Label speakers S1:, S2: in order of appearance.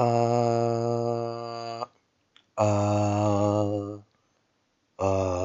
S1: uh, uh, uh.